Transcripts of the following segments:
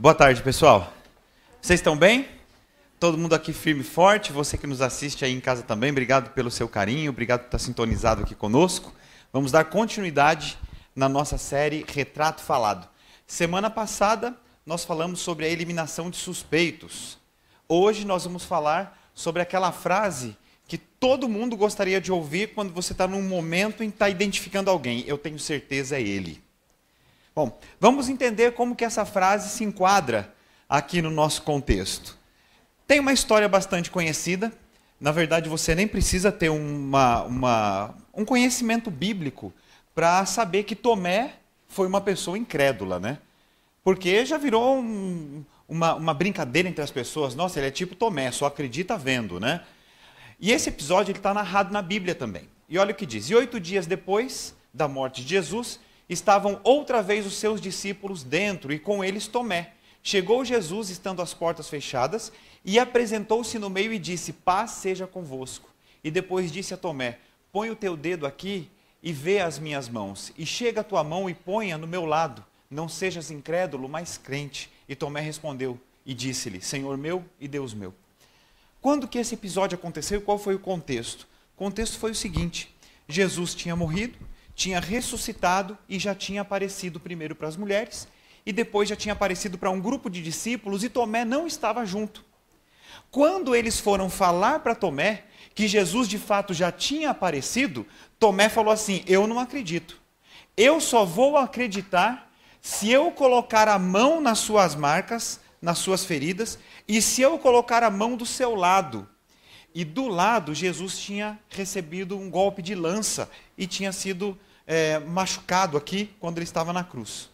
Boa tarde, pessoal. Vocês estão bem? Todo mundo aqui firme e forte, você que nos assiste aí em casa também, obrigado pelo seu carinho, obrigado por estar sintonizado aqui conosco. Vamos dar continuidade na nossa série Retrato Falado. Semana passada nós falamos sobre a eliminação de suspeitos. Hoje nós vamos falar sobre aquela frase que todo mundo gostaria de ouvir quando você está num momento em que está identificando alguém. Eu tenho certeza é ele. Bom, vamos entender como que essa frase se enquadra aqui no nosso contexto. Tem uma história bastante conhecida. Na verdade, você nem precisa ter uma, uma, um conhecimento bíblico para saber que Tomé foi uma pessoa incrédula, né? Porque já virou um, uma, uma brincadeira entre as pessoas. Nossa, ele é tipo Tomé, só acredita vendo, né? E esse episódio está narrado na Bíblia também. E olha o que diz: E oito dias depois da morte de Jesus, estavam outra vez os seus discípulos dentro e com eles Tomé. Chegou Jesus, estando as portas fechadas, e apresentou-se no meio e disse: Paz seja convosco. E depois disse a Tomé: Põe o teu dedo aqui e vê as minhas mãos, e chega a tua mão e ponha no meu lado. Não sejas incrédulo, mas crente. E Tomé respondeu e disse-lhe: Senhor meu e Deus meu. Quando que esse episódio aconteceu e qual foi o contexto? O contexto foi o seguinte: Jesus tinha morrido, tinha ressuscitado e já tinha aparecido primeiro para as mulheres e depois já tinha aparecido para um grupo de discípulos e Tomé não estava junto. Quando eles foram falar para Tomé que Jesus de fato já tinha aparecido, Tomé falou assim: Eu não acredito. Eu só vou acreditar se eu colocar a mão nas suas marcas, nas suas feridas, e se eu colocar a mão do seu lado. E do lado, Jesus tinha recebido um golpe de lança e tinha sido é, machucado aqui quando ele estava na cruz.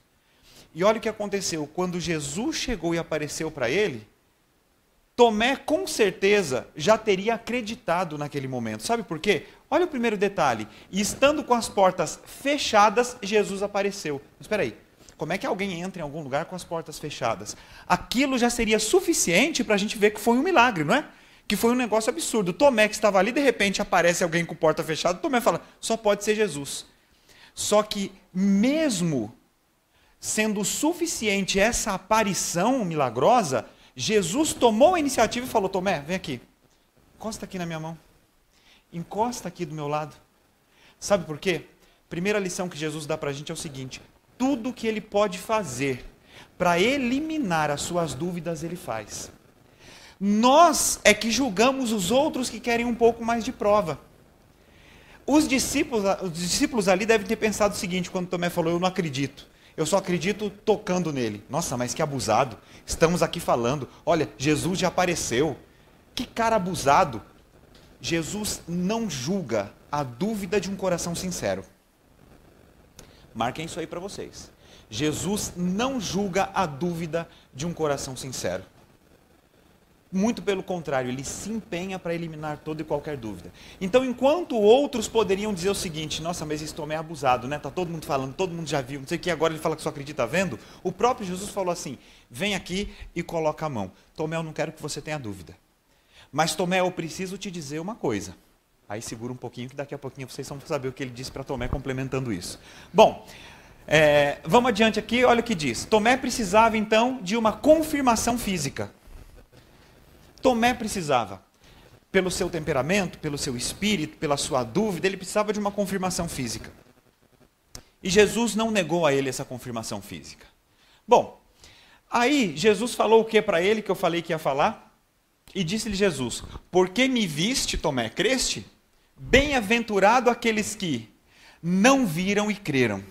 E olha o que aconteceu. Quando Jesus chegou e apareceu para ele, Tomé com certeza já teria acreditado naquele momento. Sabe por quê? Olha o primeiro detalhe. Estando com as portas fechadas, Jesus apareceu. Espera aí. Como é que alguém entra em algum lugar com as portas fechadas? Aquilo já seria suficiente para a gente ver que foi um milagre, não é? Que foi um negócio absurdo. Tomé que estava ali, de repente aparece alguém com porta fechada. Tomé fala: só pode ser Jesus. Só que, mesmo sendo suficiente essa aparição milagrosa, Jesus tomou a iniciativa e falou: Tomé, vem aqui, encosta aqui na minha mão, encosta aqui do meu lado. Sabe por quê? Primeira lição que Jesus dá para a gente é o seguinte: tudo que ele pode fazer para eliminar as suas dúvidas, ele faz. Nós é que julgamos os outros que querem um pouco mais de prova. Os discípulos, os discípulos ali devem ter pensado o seguinte quando Tomé falou: Eu não acredito. Eu só acredito tocando nele. Nossa, mas que abusado. Estamos aqui falando. Olha, Jesus já apareceu. Que cara abusado. Jesus não julga a dúvida de um coração sincero. Marquem isso aí para vocês. Jesus não julga a dúvida de um coração sincero. Muito pelo contrário, ele se empenha para eliminar toda e qualquer dúvida. Então, enquanto outros poderiam dizer o seguinte: nossa, mas esse Tomé é abusado, né? Tá todo mundo falando, todo mundo já viu, não sei o que, agora ele fala que só acredita vendo. O próprio Jesus falou assim: vem aqui e coloca a mão. Tomé, eu não quero que você tenha dúvida. Mas, Tomé, eu preciso te dizer uma coisa. Aí segura um pouquinho, que daqui a pouquinho vocês vão saber o que ele disse para Tomé, complementando isso. Bom, é, vamos adiante aqui, olha o que diz. Tomé precisava então de uma confirmação física. Tomé precisava. Pelo seu temperamento, pelo seu espírito, pela sua dúvida, ele precisava de uma confirmação física. E Jesus não negou a ele essa confirmação física. Bom, aí Jesus falou o que para ele que eu falei que ia falar? E disse-lhe Jesus: Porque me viste, Tomé, creste? Bem-aventurado aqueles que não viram e creram.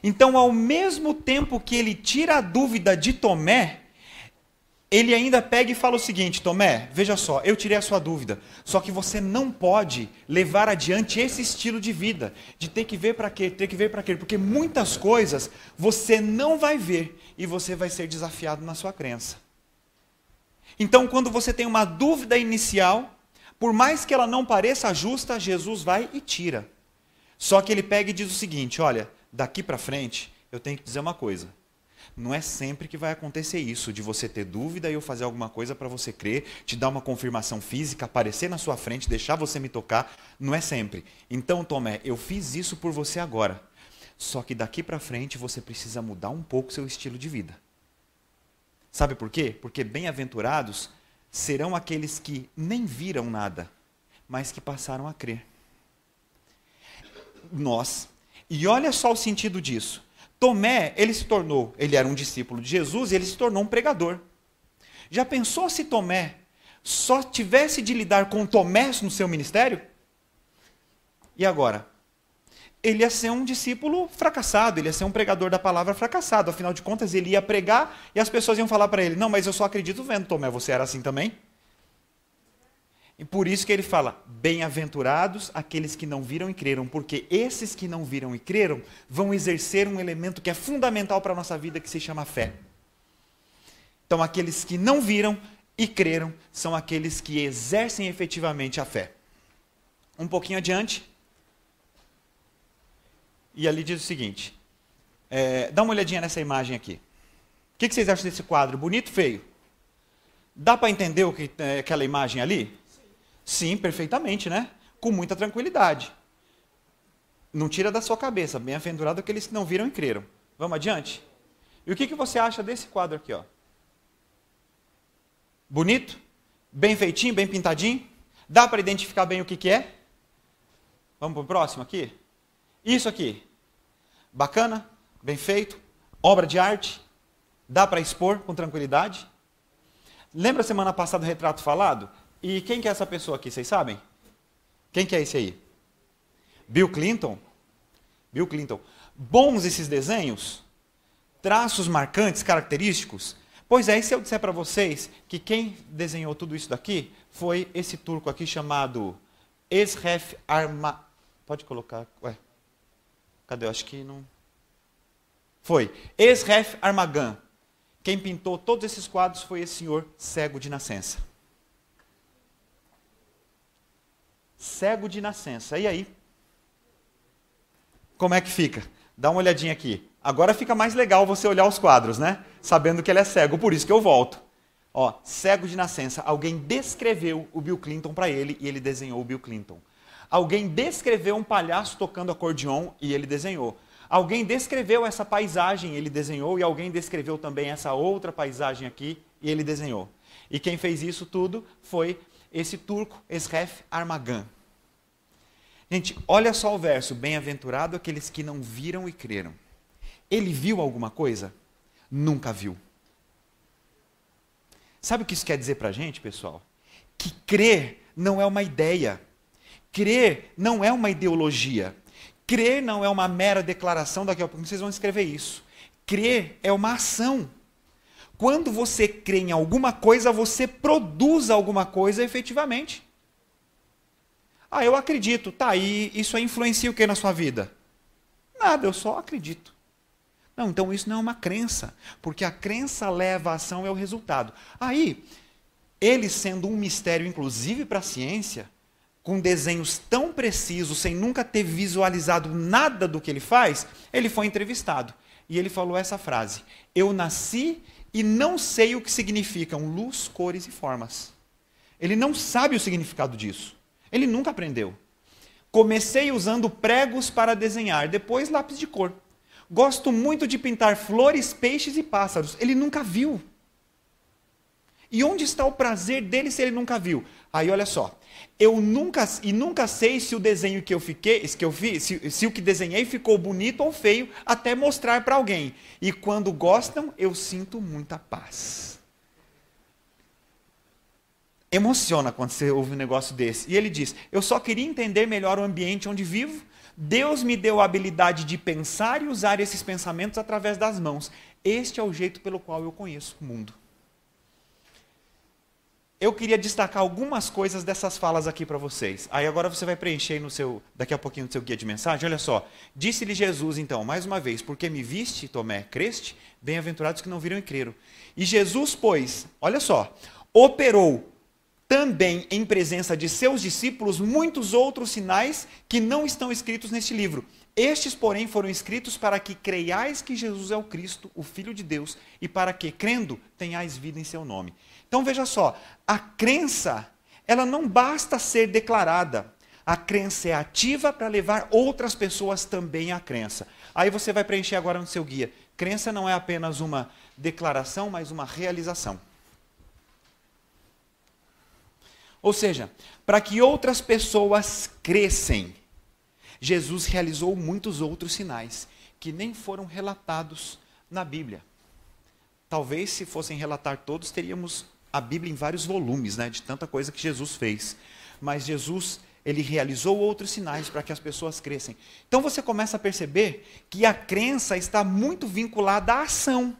Então, ao mesmo tempo que ele tira a dúvida de Tomé, ele ainda pega e fala o seguinte: Tomé, veja só, eu tirei a sua dúvida, só que você não pode levar adiante esse estilo de vida, de ter que ver para quê, ter que ver para quê, porque muitas coisas você não vai ver e você vai ser desafiado na sua crença. Então, quando você tem uma dúvida inicial, por mais que ela não pareça justa, Jesus vai e tira. Só que ele pega e diz o seguinte: olha, daqui para frente, eu tenho que dizer uma coisa não é sempre que vai acontecer isso, de você ter dúvida e eu fazer alguma coisa para você crer, te dar uma confirmação física, aparecer na sua frente, deixar você me tocar. Não é sempre. Então, Tomé, eu fiz isso por você agora. Só que daqui para frente você precisa mudar um pouco seu estilo de vida. Sabe por quê? Porque bem-aventurados serão aqueles que nem viram nada, mas que passaram a crer. Nós. E olha só o sentido disso. Tomé, ele se tornou, ele era um discípulo de Jesus e ele se tornou um pregador. Já pensou se Tomé só tivesse de lidar com Tomé no seu ministério? E agora? Ele ia ser um discípulo fracassado, ele ia ser um pregador da palavra fracassado. Afinal de contas, ele ia pregar e as pessoas iam falar para ele: Não, mas eu só acredito vendo, Tomé, você era assim também? E por isso que ele fala: Bem-aventurados aqueles que não viram e creram, porque esses que não viram e creram vão exercer um elemento que é fundamental para a nossa vida, que se chama fé. Então, aqueles que não viram e creram são aqueles que exercem efetivamente a fé. Um pouquinho adiante, e ali diz o seguinte: é, dá uma olhadinha nessa imagem aqui. O que, que vocês acham desse quadro? Bonito, feio? Dá para entender o que é aquela imagem ali? Sim. Perfeitamente, né? Com muita tranquilidade. Não tira da sua cabeça. Bem-aventurado aqueles que não viram e creram. Vamos adiante? E o que, que você acha desse quadro aqui? Ó? Bonito? Bem feitinho, bem pintadinho? Dá para identificar bem o que, que é? Vamos para o próximo aqui? Isso aqui, bacana, bem feito, obra de arte, dá para expor com tranquilidade. Lembra semana passada do retrato falado? E quem que é essa pessoa aqui, vocês sabem? Quem que é esse aí? Bill Clinton? Bill Clinton. Bons esses desenhos? Traços marcantes, característicos? Pois é, e se eu disser para vocês que quem desenhou tudo isso daqui foi esse turco aqui chamado Esref Arma... Pode colocar... Ué. Cadê? Eu acho que não. Foi. Esref Armagan. Quem pintou todos esses quadros foi esse senhor cego de nascença. Cego de nascença. E aí? Como é que fica? Dá uma olhadinha aqui. Agora fica mais legal você olhar os quadros, né? Sabendo que ele é cego, por isso que eu volto. Ó, cego de nascença. Alguém descreveu o Bill Clinton para ele e ele desenhou o Bill Clinton. Alguém descreveu um palhaço tocando acordeon e ele desenhou. Alguém descreveu essa paisagem, ele desenhou, e alguém descreveu também essa outra paisagem aqui e ele desenhou. E quem fez isso tudo foi esse turco, Esref Armagan. Gente, olha só o verso: Bem-aventurado aqueles que não viram e creram. Ele viu alguma coisa? Nunca viu. Sabe o que isso quer dizer para a gente, pessoal? Que crer não é uma ideia. Crer não é uma ideologia. Crer não é uma mera declaração, daqui a pouco vocês vão escrever isso. Crer é uma ação. Quando você crê em alguma coisa, você produz alguma coisa efetivamente. Ah, eu acredito. Tá, e isso influencia o que na sua vida? Nada, eu só acredito. Não, então isso não é uma crença, porque a crença leva a ação e ao resultado. Aí, ele sendo um mistério, inclusive para a ciência, com desenhos tão precisos, sem nunca ter visualizado nada do que ele faz, ele foi entrevistado. E ele falou essa frase: Eu nasci e não sei o que significam luz, cores e formas. Ele não sabe o significado disso. Ele nunca aprendeu. Comecei usando pregos para desenhar, depois lápis de cor. Gosto muito de pintar flores, peixes e pássaros. Ele nunca viu. E onde está o prazer dele se ele nunca viu? Aí olha só, eu nunca e nunca sei se o desenho que eu fiquei, que eu fiz, se, se o que desenhei ficou bonito ou feio, até mostrar para alguém. E quando gostam, eu sinto muita paz. Emociona quando você ouve um negócio desse. E ele diz: Eu só queria entender melhor o ambiente onde vivo. Deus me deu a habilidade de pensar e usar esses pensamentos através das mãos. Este é o jeito pelo qual eu conheço o mundo eu queria destacar algumas coisas dessas falas aqui para vocês. Aí agora você vai preencher no seu, daqui a pouquinho no seu guia de mensagem. Olha só. Disse-lhe Jesus, então, mais uma vez, porque me viste, Tomé, creste? Bem-aventurados que não viram e creram. E Jesus, pois, olha só, operou também em presença de seus discípulos muitos outros sinais que não estão escritos neste livro. Estes, porém, foram escritos para que creiais que Jesus é o Cristo, o Filho de Deus, e para que, crendo, tenhais vida em seu nome. Então veja só, a crença, ela não basta ser declarada. A crença é ativa para levar outras pessoas também à crença. Aí você vai preencher agora no seu guia. Crença não é apenas uma declaração, mas uma realização. Ou seja, para que outras pessoas crescem, Jesus realizou muitos outros sinais que nem foram relatados na Bíblia. Talvez se fossem relatar todos, teríamos a Bíblia em vários volumes, né, de tanta coisa que Jesus fez. Mas Jesus, ele realizou outros sinais para que as pessoas crescem. Então você começa a perceber que a crença está muito vinculada à ação.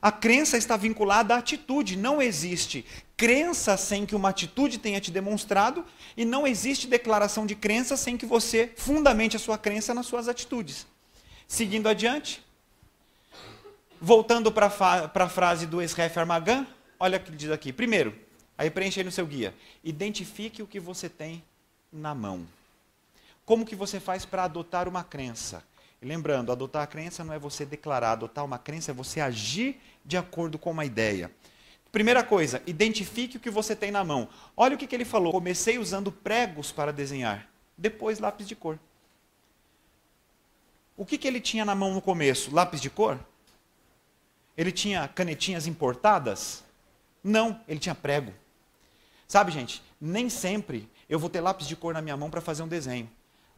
A crença está vinculada à atitude. Não existe crença sem que uma atitude tenha te demonstrado, e não existe declaração de crença sem que você fundamente a sua crença nas suas atitudes. Seguindo adiante, voltando para a frase do Esref Armagan, olha o que ele diz aqui. Primeiro, aí preenche aí no seu guia. Identifique o que você tem na mão. Como que você faz para adotar uma crença? E lembrando, adotar a crença não é você declarar, adotar uma crença é você agir de acordo com uma ideia. Primeira coisa, identifique o que você tem na mão. Olha o que, que ele falou. Comecei usando pregos para desenhar, depois lápis de cor. O que, que ele tinha na mão no começo? Lápis de cor? Ele tinha canetinhas importadas? Não, ele tinha prego. Sabe, gente, nem sempre eu vou ter lápis de cor na minha mão para fazer um desenho,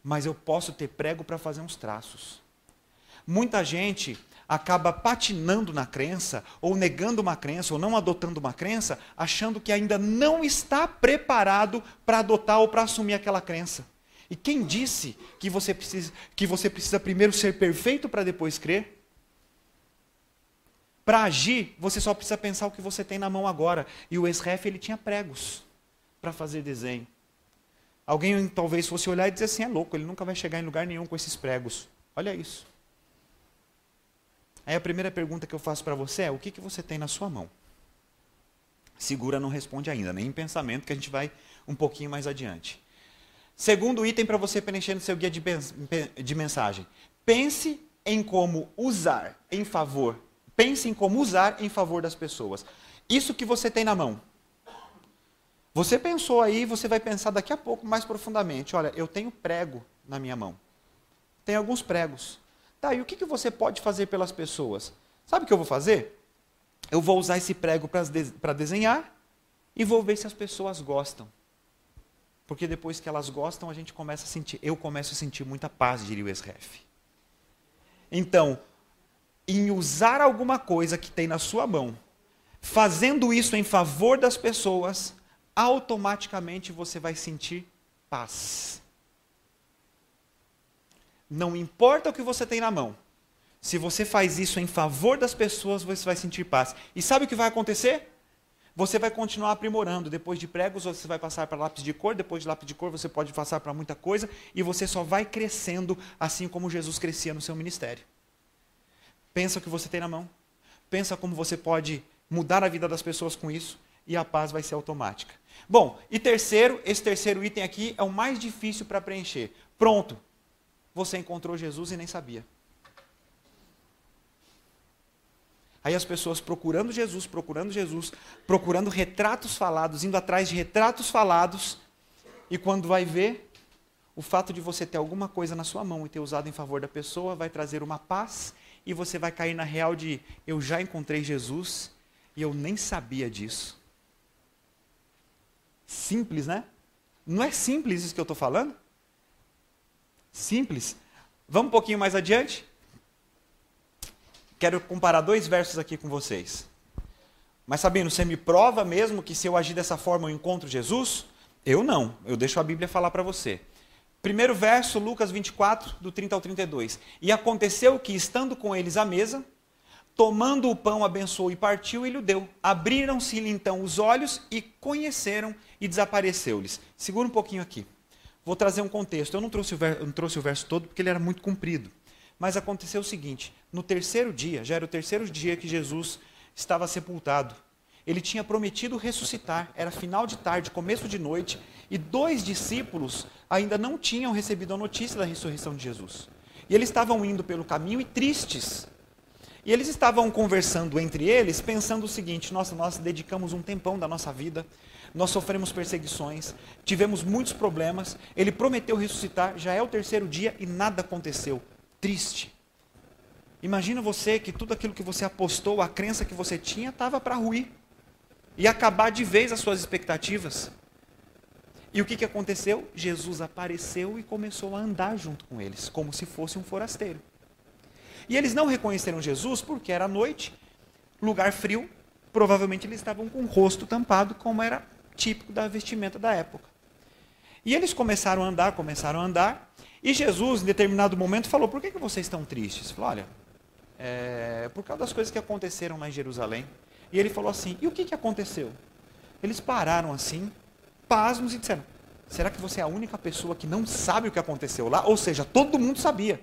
mas eu posso ter prego para fazer uns traços. Muita gente acaba patinando na crença, ou negando uma crença, ou não adotando uma crença, achando que ainda não está preparado para adotar ou para assumir aquela crença. E quem disse que você precisa, que você precisa primeiro ser perfeito para depois crer? Para agir, você só precisa pensar o que você tem na mão agora. E o ex-ref, ele tinha pregos para fazer desenho. Alguém talvez fosse olhar e dizer assim: é louco, ele nunca vai chegar em lugar nenhum com esses pregos. Olha isso. Aí a primeira pergunta que eu faço para você é: o que, que você tem na sua mão? Segura não responde ainda, nem em pensamento, que a gente vai um pouquinho mais adiante. Segundo item para você preencher no seu guia de, de mensagem: pense em como usar em favor Pense em como usar em favor das pessoas. Isso que você tem na mão. Você pensou aí, você vai pensar daqui a pouco mais profundamente. Olha, eu tenho prego na minha mão. Tem alguns pregos. Tá, e o que, que você pode fazer pelas pessoas? Sabe o que eu vou fazer? Eu vou usar esse prego para desenhar e vou ver se as pessoas gostam. Porque depois que elas gostam, a gente começa a sentir, eu começo a sentir muita paz, diria o ex-ref. Então, em usar alguma coisa que tem na sua mão, fazendo isso em favor das pessoas, automaticamente você vai sentir paz. Não importa o que você tem na mão. Se você faz isso em favor das pessoas, você vai sentir paz. E sabe o que vai acontecer? Você vai continuar aprimorando. Depois de pregos, você vai passar para lápis de cor. Depois de lápis de cor, você pode passar para muita coisa. E você só vai crescendo, assim como Jesus crescia no seu ministério. Pensa o que você tem na mão. Pensa como você pode mudar a vida das pessoas com isso e a paz vai ser automática. Bom, e terceiro, esse terceiro item aqui é o mais difícil para preencher. Pronto. Você encontrou Jesus e nem sabia. Aí as pessoas procurando Jesus, procurando Jesus, procurando retratos falados, indo atrás de retratos falados, e quando vai ver, o fato de você ter alguma coisa na sua mão e ter usado em favor da pessoa vai trazer uma paz e você vai cair na real de eu já encontrei Jesus e eu nem sabia disso. Simples, né? Não é simples isso que eu estou falando? Simples. Vamos um pouquinho mais adiante? Quero comparar dois versos aqui com vocês. Mas sabendo, você me prova mesmo que se eu agir dessa forma eu encontro Jesus? Eu não. Eu deixo a Bíblia falar para você. Primeiro verso, Lucas 24, do 30 ao 32. E aconteceu que, estando com eles à mesa, tomando o pão, abençoou e partiu e lhe deu. Abriram-se-lhe então os olhos e conheceram e desapareceu-lhes. Segura um pouquinho aqui. Vou trazer um contexto. Eu não trouxe, o verso, não trouxe o verso todo porque ele era muito comprido. Mas aconteceu o seguinte: no terceiro dia, já era o terceiro dia que Jesus estava sepultado. Ele tinha prometido ressuscitar, era final de tarde, começo de noite, e dois discípulos ainda não tinham recebido a notícia da ressurreição de Jesus. E eles estavam indo pelo caminho e tristes. E eles estavam conversando entre eles, pensando o seguinte: nossa, nós dedicamos um tempão da nossa vida, nós sofremos perseguições, tivemos muitos problemas. Ele prometeu ressuscitar, já é o terceiro dia e nada aconteceu. Triste. Imagina você que tudo aquilo que você apostou, a crença que você tinha, estava para ruir. E acabar de vez as suas expectativas. E o que, que aconteceu? Jesus apareceu e começou a andar junto com eles, como se fosse um forasteiro. E eles não reconheceram Jesus porque era noite, lugar frio, provavelmente eles estavam com o rosto tampado, como era típico da vestimenta da época. E eles começaram a andar, começaram a andar, e Jesus, em determinado momento, falou: Por que, que vocês estão tristes? Falou: Olha, é por causa das coisas que aconteceram lá em Jerusalém. E ele falou assim: E o que, que aconteceu? Eles pararam assim, pasmos, e disseram: Será que você é a única pessoa que não sabe o que aconteceu lá? Ou seja, todo mundo sabia.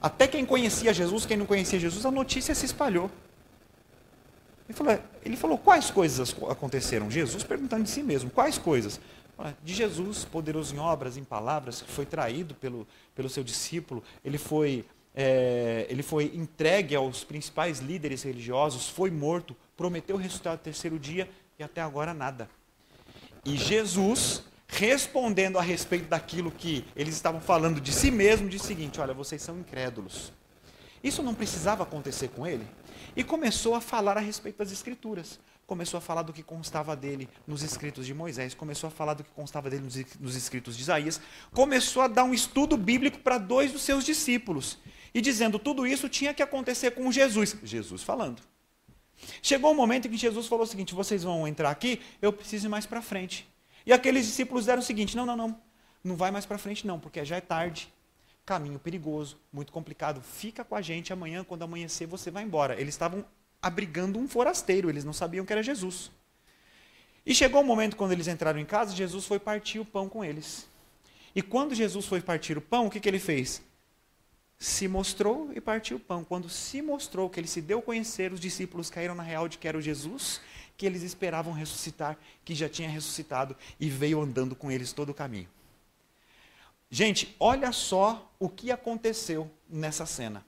Até quem conhecia Jesus, quem não conhecia Jesus, a notícia se espalhou. Ele falou, ele falou, quais coisas aconteceram? Jesus perguntando de si mesmo, quais coisas? De Jesus, poderoso em obras, em palavras, que foi traído pelo, pelo seu discípulo, ele foi, é, ele foi entregue aos principais líderes religiosos, foi morto, prometeu ressuscitar no terceiro dia e até agora nada. E Jesus, respondendo a respeito daquilo que eles estavam falando de si mesmo, disse o seguinte: Olha, vocês são incrédulos. Isso não precisava acontecer com ele? E começou a falar a respeito das Escrituras. Começou a falar do que constava dele nos escritos de Moisés, começou a falar do que constava dele nos escritos de Isaías, começou a dar um estudo bíblico para dois dos seus discípulos. E dizendo tudo isso tinha que acontecer com Jesus. Jesus falando. Chegou um momento em que Jesus falou o seguinte: vocês vão entrar aqui, eu preciso ir mais para frente. E aqueles discípulos deram o seguinte: não, não, não, não vai mais para frente, não, porque já é tarde caminho perigoso, muito complicado. Fica com a gente amanhã, quando amanhecer, você vai embora. Eles estavam abrigando um forasteiro, eles não sabiam que era Jesus. E chegou o um momento quando eles entraram em casa, Jesus foi partir o pão com eles. E quando Jesus foi partir o pão, o que, que ele fez? Se mostrou e partiu o pão. Quando se mostrou que ele se deu a conhecer, os discípulos caíram na real de que era o Jesus que eles esperavam ressuscitar, que já tinha ressuscitado e veio andando com eles todo o caminho. Gente, olha só o que aconteceu nessa cena.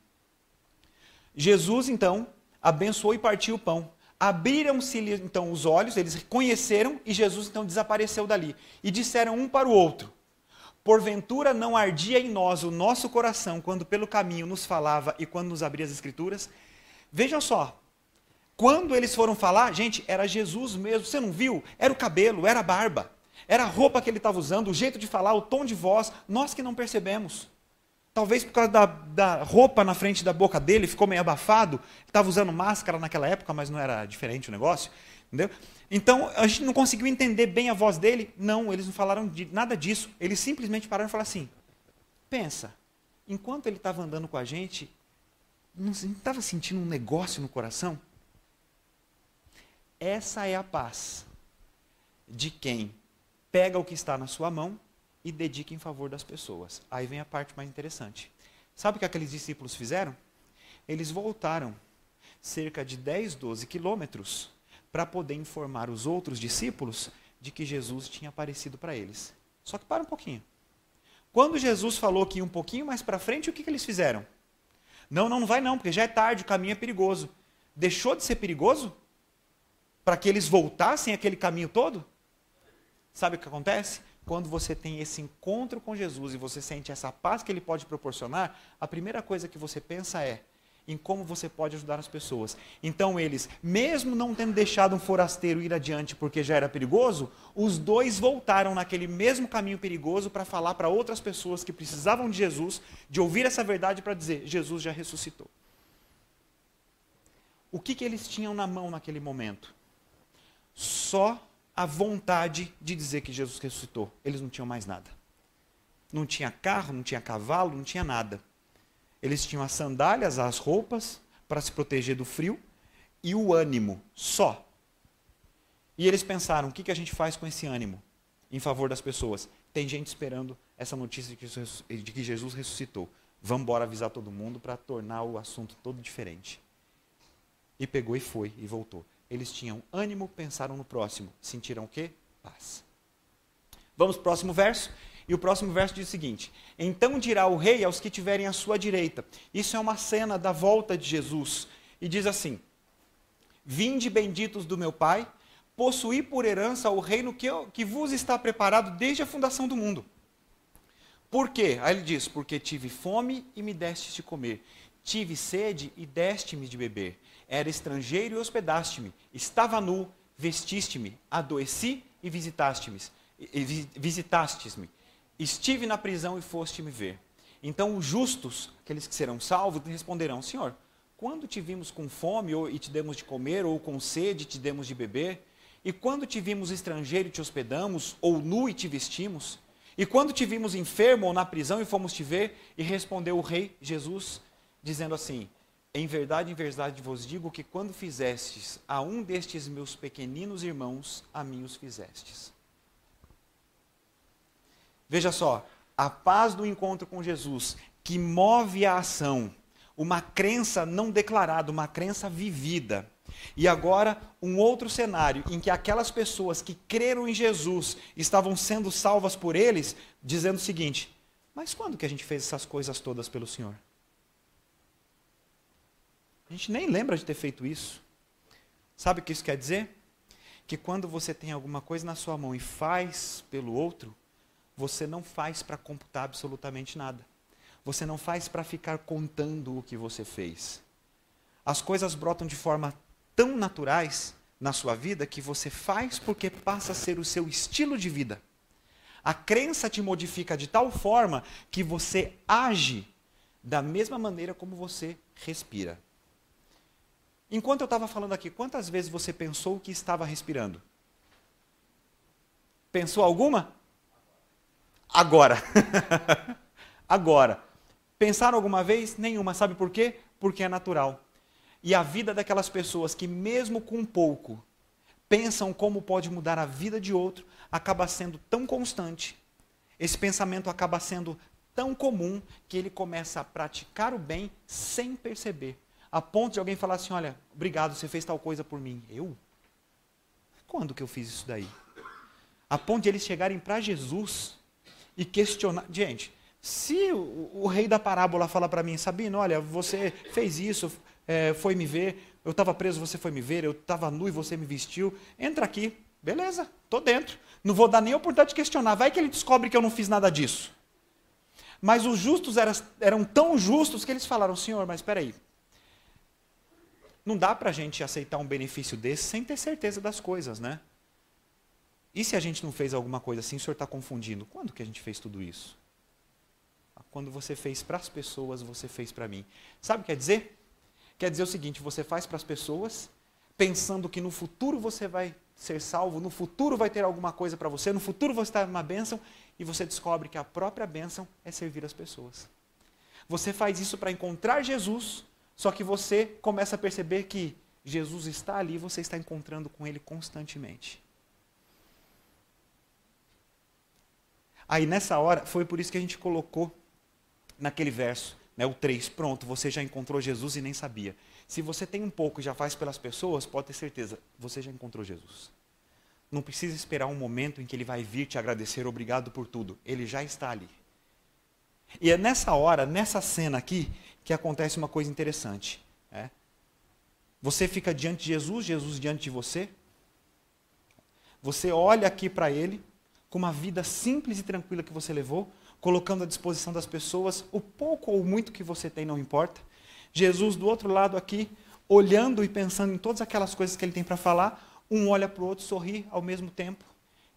Jesus, então, abençoou e partiu o pão. Abriram-se então os olhos, eles conheceram e Jesus então desapareceu dali. E disseram um para o outro: Porventura não ardia em nós o nosso coração quando pelo caminho nos falava e quando nos abria as Escrituras? Vejam só, quando eles foram falar, gente, era Jesus mesmo. Você não viu? Era o cabelo, era a barba. Era a roupa que ele estava usando, o jeito de falar, o tom de voz, nós que não percebemos. Talvez por causa da, da roupa na frente da boca dele, ficou meio abafado. Estava usando máscara naquela época, mas não era diferente o negócio. Entendeu? Então, a gente não conseguiu entender bem a voz dele. Não, eles não falaram de nada disso. Eles simplesmente pararam e falaram assim: pensa, enquanto ele estava andando com a gente, não estava sentindo um negócio no coração? Essa é a paz de quem pega o que está na sua mão e dedica em favor das pessoas. Aí vem a parte mais interessante. Sabe o que aqueles discípulos fizeram? Eles voltaram cerca de 10, 12 quilômetros para poder informar os outros discípulos de que Jesus tinha aparecido para eles. Só que para um pouquinho. Quando Jesus falou que ia um pouquinho mais para frente, o que, que eles fizeram? Não, não, não vai não, porque já é tarde, o caminho é perigoso. Deixou de ser perigoso? Para que eles voltassem aquele caminho todo? Sabe o que acontece? Quando você tem esse encontro com Jesus e você sente essa paz que ele pode proporcionar, a primeira coisa que você pensa é em como você pode ajudar as pessoas. Então eles, mesmo não tendo deixado um forasteiro ir adiante porque já era perigoso, os dois voltaram naquele mesmo caminho perigoso para falar para outras pessoas que precisavam de Jesus, de ouvir essa verdade para dizer: Jesus já ressuscitou. O que, que eles tinham na mão naquele momento? Só a vontade de dizer que Jesus ressuscitou. Eles não tinham mais nada. Não tinha carro, não tinha cavalo, não tinha nada. Eles tinham as sandálias, as roupas para se proteger do frio e o ânimo só. E eles pensaram: o que, que a gente faz com esse ânimo em favor das pessoas? Tem gente esperando essa notícia de que Jesus ressuscitou. Vamos embora avisar todo mundo para tornar o assunto todo diferente. E pegou e foi e voltou eles tinham ânimo, pensaram no próximo. Sentiram o quê? Paz. Vamos para o próximo verso. E o próximo verso diz o seguinte: Então dirá o rei aos que tiverem à sua direita. Isso é uma cena da volta de Jesus. E diz assim: Vinde benditos do meu Pai, possuí por herança o reino que, eu, que vos está preparado desde a fundação do mundo. Por quê? Aí ele diz: Porque tive fome e me destes de comer, Tive sede e deste-me de beber. Era estrangeiro e hospedaste-me. Estava nu, vestiste-me. Adoeci e visitaste-me. Visitastes-me. Estive na prisão e foste me ver. Então os justos, aqueles que serão salvos, responderão: Senhor, quando te vimos com fome ou, e te demos de comer, ou com sede e te demos de beber? E quando te vimos estrangeiro e te hospedamos, ou nu e te vestimos? E quando te vimos enfermo ou na prisão e fomos te ver? E respondeu o rei Jesus, dizendo assim: Em verdade, em verdade vos digo que quando fizestes a um destes meus pequeninos irmãos, a mim os fizestes. Veja só, a paz do encontro com Jesus, que move a ação, uma crença não declarada, uma crença vivida. E agora, um outro cenário em que aquelas pessoas que creram em Jesus estavam sendo salvas por eles, dizendo o seguinte: Mas quando que a gente fez essas coisas todas pelo Senhor? A gente nem lembra de ter feito isso. Sabe o que isso quer dizer? Que quando você tem alguma coisa na sua mão e faz pelo outro, você não faz para computar absolutamente nada. Você não faz para ficar contando o que você fez. As coisas brotam de forma tão naturais na sua vida que você faz porque passa a ser o seu estilo de vida. A crença te modifica de tal forma que você age da mesma maneira como você respira. Enquanto eu estava falando aqui, quantas vezes você pensou que estava respirando? Pensou alguma? Agora. Agora. Pensaram alguma vez? Nenhuma. Sabe por quê? Porque é natural. E a vida daquelas pessoas que, mesmo com pouco, pensam como pode mudar a vida de outro, acaba sendo tão constante. Esse pensamento acaba sendo tão comum que ele começa a praticar o bem sem perceber. A ponto de alguém falar assim: Olha, obrigado, você fez tal coisa por mim. Eu? Quando que eu fiz isso daí? A ponto de eles chegarem para Jesus e questionar. Gente, se o, o rei da parábola fala para mim, Sabino, olha, você fez isso, é, foi me ver, eu estava preso, você foi me ver, eu estava nu e você me vestiu, entra aqui, beleza, estou dentro. Não vou dar nem a oportunidade de questionar, vai que ele descobre que eu não fiz nada disso. Mas os justos eram, eram tão justos que eles falaram, Senhor, mas espera aí, não dá para a gente aceitar um benefício desse sem ter certeza das coisas, né? E se a gente não fez alguma coisa assim, o senhor está confundindo? Quando que a gente fez tudo isso? Quando você fez para as pessoas, você fez para mim. Sabe o que quer dizer? Quer dizer o seguinte: você faz para as pessoas, pensando que no futuro você vai ser salvo, no futuro vai ter alguma coisa para você, no futuro você está numa bênção, e você descobre que a própria bênção é servir as pessoas. Você faz isso para encontrar Jesus, só que você começa a perceber que Jesus está ali, você está encontrando com ele constantemente. Aí nessa hora, foi por isso que a gente colocou naquele verso, né, o 3, pronto, você já encontrou Jesus e nem sabia. Se você tem um pouco e já faz pelas pessoas, pode ter certeza, você já encontrou Jesus. Não precisa esperar um momento em que ele vai vir te agradecer, obrigado por tudo. Ele já está ali. E é nessa hora, nessa cena aqui, que acontece uma coisa interessante. É? Você fica diante de Jesus, Jesus diante de você. Você olha aqui para ele, com uma vida simples e tranquila que você levou, colocando à disposição das pessoas o pouco ou muito que você tem, não importa. Jesus do outro lado aqui, olhando e pensando em todas aquelas coisas que ele tem para falar, um olha para o outro, sorri ao mesmo tempo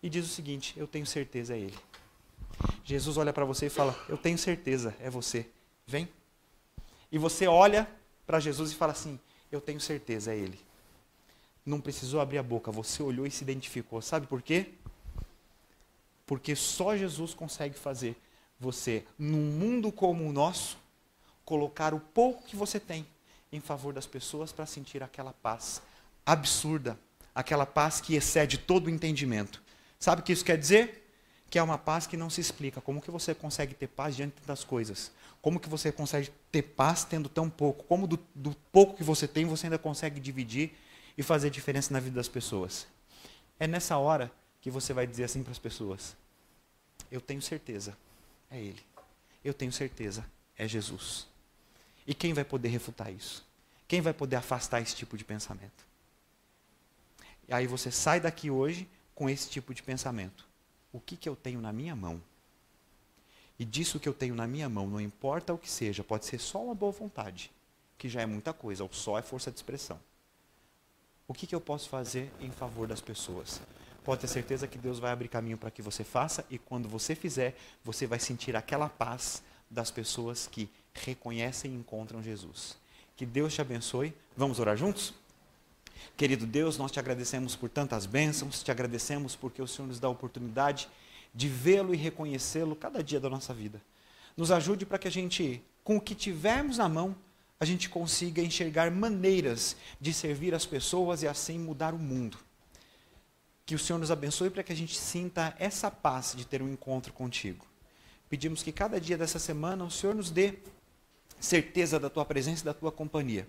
e diz o seguinte: Eu tenho certeza, é ele. Jesus olha para você e fala: Eu tenho certeza, é você. Vem. E você olha para Jesus e fala assim: Eu tenho certeza, é ele. Não precisou abrir a boca, você olhou e se identificou. Sabe por quê? Porque só Jesus consegue fazer você, num mundo como o nosso, colocar o pouco que você tem em favor das pessoas para sentir aquela paz absurda, aquela paz que excede todo o entendimento. Sabe o que isso quer dizer? Que é uma paz que não se explica. Como que você consegue ter paz diante das coisas? Como que você consegue ter paz tendo tão pouco? Como do, do pouco que você tem, você ainda consegue dividir e fazer diferença na vida das pessoas? É nessa hora que você vai dizer assim para as pessoas: Eu tenho certeza, é Ele. Eu tenho certeza, é Jesus. E quem vai poder refutar isso? Quem vai poder afastar esse tipo de pensamento? E aí você sai daqui hoje com esse tipo de pensamento. O que, que eu tenho na minha mão e disso que eu tenho na minha mão, não importa o que seja, pode ser só uma boa vontade, que já é muita coisa, ou só é força de expressão. O que, que eu posso fazer em favor das pessoas? Pode ter certeza que Deus vai abrir caminho para que você faça, e quando você fizer, você vai sentir aquela paz das pessoas que reconhecem e encontram Jesus. Que Deus te abençoe. Vamos orar juntos? Querido Deus, nós te agradecemos por tantas bênçãos, te agradecemos porque o Senhor nos dá a oportunidade de vê-lo e reconhecê-lo cada dia da nossa vida. Nos ajude para que a gente, com o que tivermos na mão, a gente consiga enxergar maneiras de servir as pessoas e assim mudar o mundo. Que o Senhor nos abençoe para que a gente sinta essa paz de ter um encontro contigo. Pedimos que cada dia dessa semana o Senhor nos dê certeza da tua presença e da tua companhia.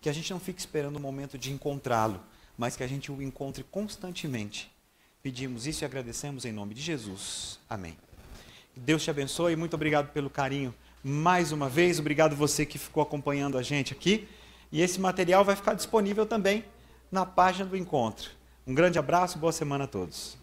Que a gente não fique esperando o momento de encontrá-lo, mas que a gente o encontre constantemente Pedimos isso e agradecemos em nome de Jesus. Amém. Deus te abençoe. Muito obrigado pelo carinho mais uma vez. Obrigado você que ficou acompanhando a gente aqui. E esse material vai ficar disponível também na página do encontro. Um grande abraço, boa semana a todos.